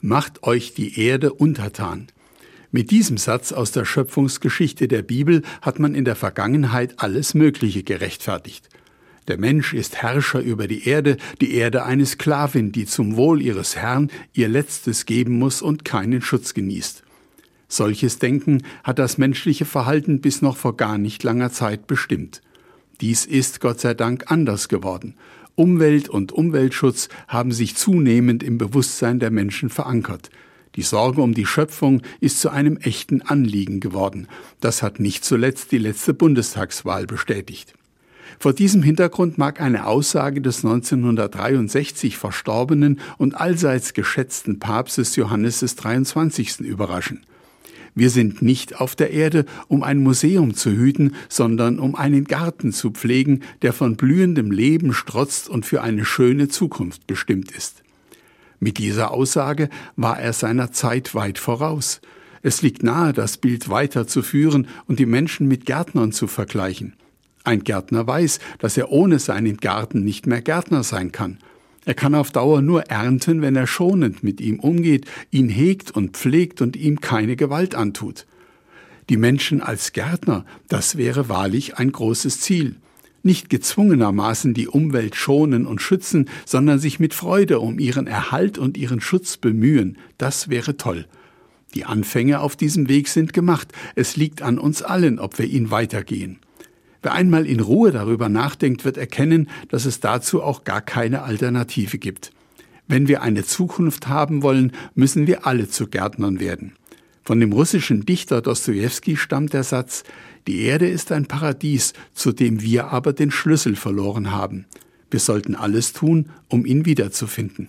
Macht euch die Erde untertan. Mit diesem Satz aus der Schöpfungsgeschichte der Bibel hat man in der Vergangenheit alles Mögliche gerechtfertigt. Der Mensch ist Herrscher über die Erde, die Erde eine Sklavin, die zum Wohl ihres Herrn ihr Letztes geben muss und keinen Schutz genießt. Solches Denken hat das menschliche Verhalten bis noch vor gar nicht langer Zeit bestimmt. Dies ist Gott sei Dank anders geworden. Umwelt und Umweltschutz haben sich zunehmend im Bewusstsein der Menschen verankert. Die Sorge um die Schöpfung ist zu einem echten Anliegen geworden. Das hat nicht zuletzt die letzte Bundestagswahl bestätigt. Vor diesem Hintergrund mag eine Aussage des 1963 verstorbenen und allseits geschätzten Papstes Johannes des 23. überraschen. Wir sind nicht auf der Erde, um ein Museum zu hüten, sondern um einen Garten zu pflegen, der von blühendem Leben strotzt und für eine schöne Zukunft bestimmt ist. Mit dieser Aussage war er seiner Zeit weit voraus. Es liegt nahe, das Bild weiterzuführen und die Menschen mit Gärtnern zu vergleichen. Ein Gärtner weiß, dass er ohne seinen Garten nicht mehr Gärtner sein kann. Er kann auf Dauer nur ernten, wenn er schonend mit ihm umgeht, ihn hegt und pflegt und ihm keine Gewalt antut. Die Menschen als Gärtner, das wäre wahrlich ein großes Ziel nicht gezwungenermaßen die Umwelt schonen und schützen, sondern sich mit Freude um ihren Erhalt und ihren Schutz bemühen, das wäre toll. Die Anfänge auf diesem Weg sind gemacht, es liegt an uns allen, ob wir ihn weitergehen. Wer einmal in Ruhe darüber nachdenkt, wird erkennen, dass es dazu auch gar keine Alternative gibt. Wenn wir eine Zukunft haben wollen, müssen wir alle zu Gärtnern werden. Von dem russischen Dichter Dostoevsky stammt der Satz Die Erde ist ein Paradies, zu dem wir aber den Schlüssel verloren haben. Wir sollten alles tun, um ihn wiederzufinden.